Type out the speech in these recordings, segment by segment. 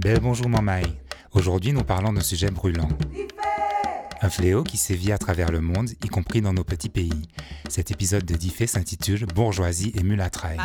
Belle bonjour Mamaï. Aujourd'hui, nous parlons d'un sujet brûlant. Un fléau qui sévit à travers le monde, y compris dans nos petits pays. Cet épisode de Diffé s'intitule Bourgeoisie et mulâtraille.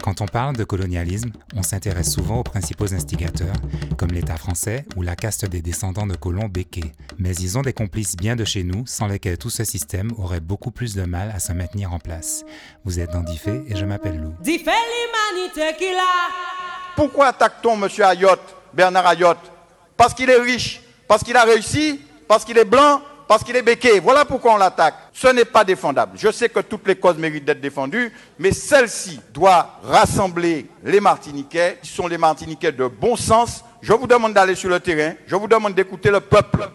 Quand on parle de colonialisme, on s'intéresse souvent aux principaux instigateurs, comme l'État français ou la caste des descendants de colons béquets. Mais ils ont des complices bien de chez nous, sans lesquels tout ce système aurait beaucoup plus de mal à se maintenir en place. Vous êtes dans Diffé et je m'appelle Lou. Diffé l'humanité qu'il a. Pourquoi attaque-t-on M. Ayotte, Bernard Ayotte Parce qu'il est riche, parce qu'il a réussi, parce qu'il est blanc, parce qu'il est béqué. Voilà pourquoi on l'attaque. Ce n'est pas défendable. Je sais que toutes les causes méritent d'être défendues, mais celle-ci doit rassembler les Martiniquais, qui sont les Martiniquais de bon sens. Je vous demande d'aller sur le terrain, je vous demande d'écouter le peuple.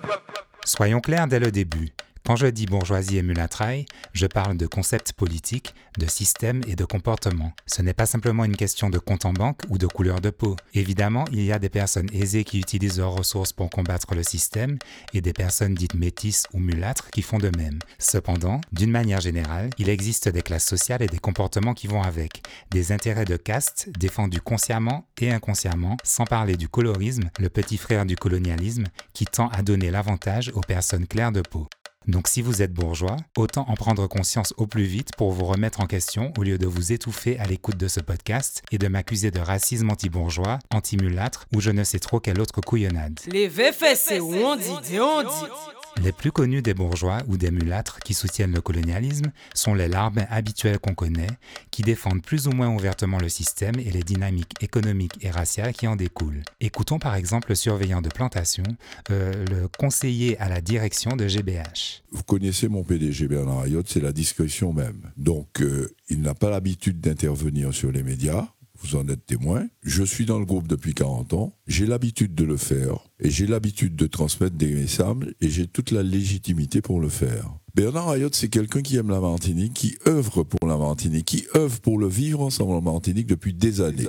Soyons clairs dès le début. Quand je dis bourgeoisie et mulâtraille, je parle de concepts politiques, de systèmes et de comportements. Ce n'est pas simplement une question de compte en banque ou de couleur de peau. Évidemment, il y a des personnes aisées qui utilisent leurs ressources pour combattre le système et des personnes dites métisses ou mulâtres qui font de même. Cependant, d'une manière générale, il existe des classes sociales et des comportements qui vont avec, des intérêts de caste défendus consciemment et inconsciemment, sans parler du colorisme, le petit frère du colonialisme, qui tend à donner l'avantage aux personnes claires de peau. Donc si vous êtes bourgeois, autant en prendre conscience au plus vite pour vous remettre en question au lieu de vous étouffer à l'écoute de ce podcast et de m'accuser de racisme anti-bourgeois, anti-mulâtre ou je ne sais trop quelle autre couillonnade. Les où on dit, on dit. Les plus connus des bourgeois ou des mulâtres qui soutiennent le colonialisme sont les larbins habituels qu'on connaît, qui défendent plus ou moins ouvertement le système et les dynamiques économiques et raciales qui en découlent. Écoutons par exemple le surveillant de plantation, euh, le conseiller à la direction de GBH. Vous connaissez mon PDG Bernard Ayotte, c'est la discrétion même. Donc euh, il n'a pas l'habitude d'intervenir sur les médias vous en êtes témoin. Je suis dans le groupe depuis 40 ans, j'ai l'habitude de le faire et j'ai l'habitude de transmettre des messages et j'ai toute la légitimité pour le faire. Bernard Ayotte, c'est quelqu'un qui aime la Martinique, qui œuvre pour la Martinique, qui œuvre pour le vivre ensemble en Martinique depuis des années.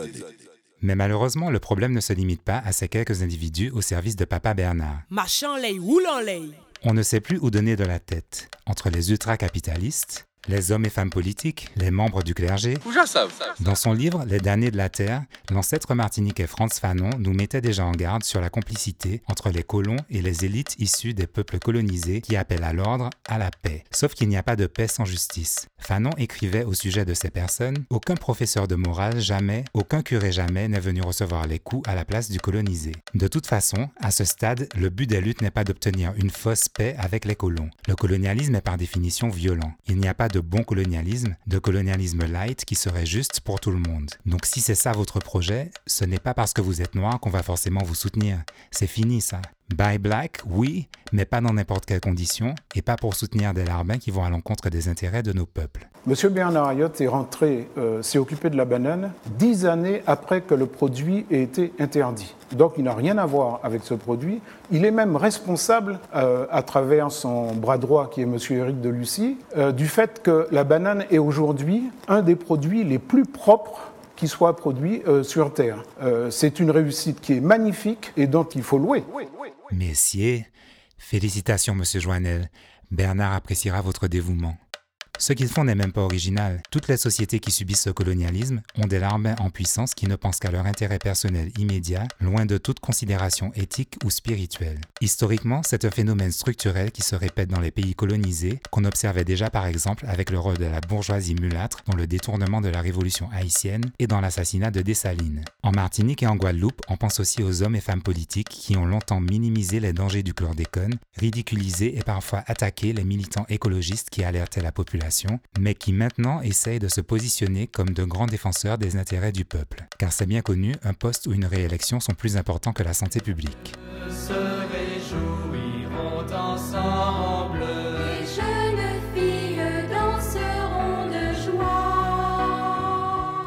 Mais malheureusement, le problème ne se limite pas à ces quelques individus au service de Papa Bernard. Marchand lait, roulant On ne sait plus où donner de la tête entre les ultra-capitalistes, les hommes et femmes politiques, les membres du clergé. Dans son livre Les damnés de la terre, l'ancêtre martiniquais Franz Fanon nous mettait déjà en garde sur la complicité entre les colons et les élites issues des peuples colonisés qui appellent à l'ordre, à la paix. Sauf qu'il n'y a pas de paix sans justice. Fanon écrivait au sujet de ces personnes Aucun professeur de morale jamais, aucun curé jamais n'est venu recevoir les coups à la place du colonisé. De toute façon, à ce stade, le but des luttes n'est pas d'obtenir une fausse paix avec les colons. Le colonialisme est par définition violent. Il n'y a pas de bon colonialisme, de colonialisme light qui serait juste pour tout le monde. Donc si c'est ça votre projet, ce n'est pas parce que vous êtes noir qu'on va forcément vous soutenir. C'est fini ça. Buy black, oui, mais pas dans n'importe quelles conditions et pas pour soutenir des larbins qui vont à l'encontre des intérêts de nos peuples. Monsieur Bernard Ayotte est rentré, euh, s'est occupé de la banane dix années après que le produit ait été interdit. Donc il n'a rien à voir avec ce produit. Il est même responsable, euh, à travers son bras droit qui est Monsieur Éric de Lucie, euh, du fait que la banane est aujourd'hui un des produits les plus propres qui soit produit sur Terre. c'est une réussite qui est magnifique et dont il faut louer. Messieurs, félicitations, monsieur Joannel. Bernard appréciera votre dévouement. Ce qu'ils font n'est même pas original. Toutes les sociétés qui subissent ce colonialisme ont des larbins en puissance qui ne pensent qu'à leur intérêt personnel immédiat, loin de toute considération éthique ou spirituelle. Historiquement, c'est un phénomène structurel qui se répète dans les pays colonisés, qu'on observait déjà par exemple avec le rôle de la bourgeoisie mulâtre dans le détournement de la révolution haïtienne et dans l'assassinat de Dessalines. En Martinique et en Guadeloupe, on pense aussi aux hommes et femmes politiques qui ont longtemps minimisé les dangers du chlordécone, ridiculisé et parfois attaqué les militants écologistes qui alertaient la population mais qui maintenant essayent de se positionner comme de grands défenseurs des intérêts du peuple. Car c'est bien connu, un poste ou une réélection sont plus importants que la santé publique.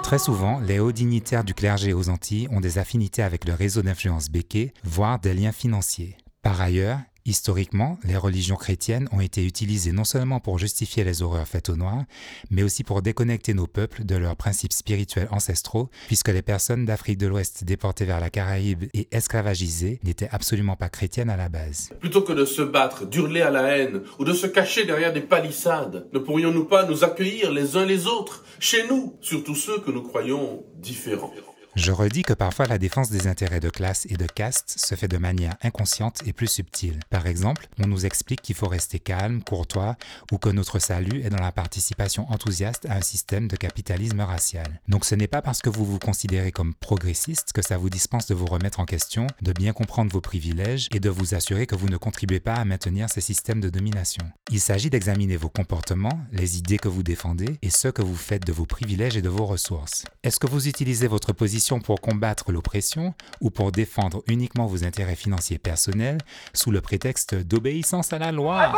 Très souvent, les hauts dignitaires du clergé aux Antilles ont des affinités avec le réseau d'influence béquet, voire des liens financiers. Par ailleurs, Historiquement, les religions chrétiennes ont été utilisées non seulement pour justifier les horreurs faites aux Noirs, mais aussi pour déconnecter nos peuples de leurs principes spirituels ancestraux, puisque les personnes d'Afrique de l'Ouest déportées vers la Caraïbe et esclavagisées n'étaient absolument pas chrétiennes à la base. Plutôt que de se battre, d'hurler à la haine ou de se cacher derrière des palissades, ne pourrions-nous pas nous accueillir les uns les autres, chez nous, surtout ceux que nous croyons différents? Je redis que parfois la défense des intérêts de classe et de caste se fait de manière inconsciente et plus subtile. Par exemple, on nous explique qu'il faut rester calme, courtois, ou que notre salut est dans la participation enthousiaste à un système de capitalisme racial. Donc ce n'est pas parce que vous vous considérez comme progressiste que ça vous dispense de vous remettre en question, de bien comprendre vos privilèges et de vous assurer que vous ne contribuez pas à maintenir ces systèmes de domination. Il s'agit d'examiner vos comportements, les idées que vous défendez et ce que vous faites de vos privilèges et de vos ressources. Est-ce que vous utilisez votre position pour combattre l'oppression ou pour défendre uniquement vos intérêts financiers personnels sous le prétexte d'obéissance à la loi.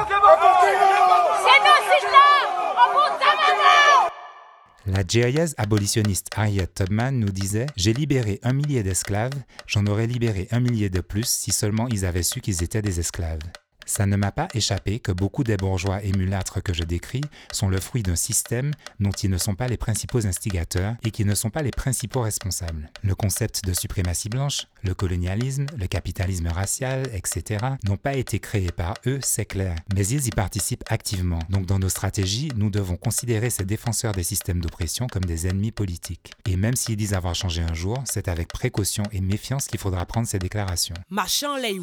La GIS abolitionniste Harriet Tubman nous disait J'ai libéré un millier d'esclaves, j'en aurais libéré un millier de plus si seulement ils avaient su qu'ils étaient des esclaves. Ça ne m'a pas échappé que beaucoup des bourgeois émulâtres que je décris sont le fruit d'un système dont ils ne sont pas les principaux instigateurs et qui ne sont pas les principaux responsables. Le concept de suprématie blanche, le colonialisme, le capitalisme racial, etc. n'ont pas été créés par eux, c'est clair, mais ils y participent activement. Donc dans nos stratégies, nous devons considérer ces défenseurs des systèmes d'oppression comme des ennemis politiques. Et même s'ils disent avoir changé un jour, c'est avec précaution et méfiance qu'il faudra prendre ces déclarations. Machin lay.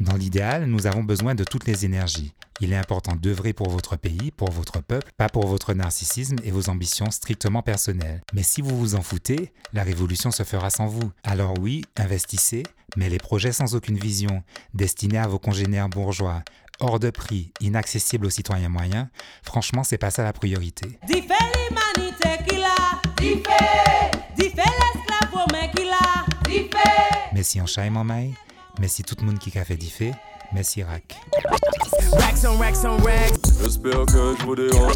Dans l'idéal, nous avons besoin de toutes les énergies. Il est important d'œuvrer pour votre pays, pour votre peuple, pas pour votre narcissisme et vos ambitions strictement personnelles. Mais si vous vous en foutez, la révolution se fera sans vous. Alors oui, investissez, mais les projets sans aucune vision, destinés à vos congénères bourgeois, hors de prix, inaccessibles aux citoyens moyens, franchement, c'est pas ça la priorité. Mais si en maille, Merci tout le monde qui a fait diffé. Merci Rack. J'espère que je vous dérange.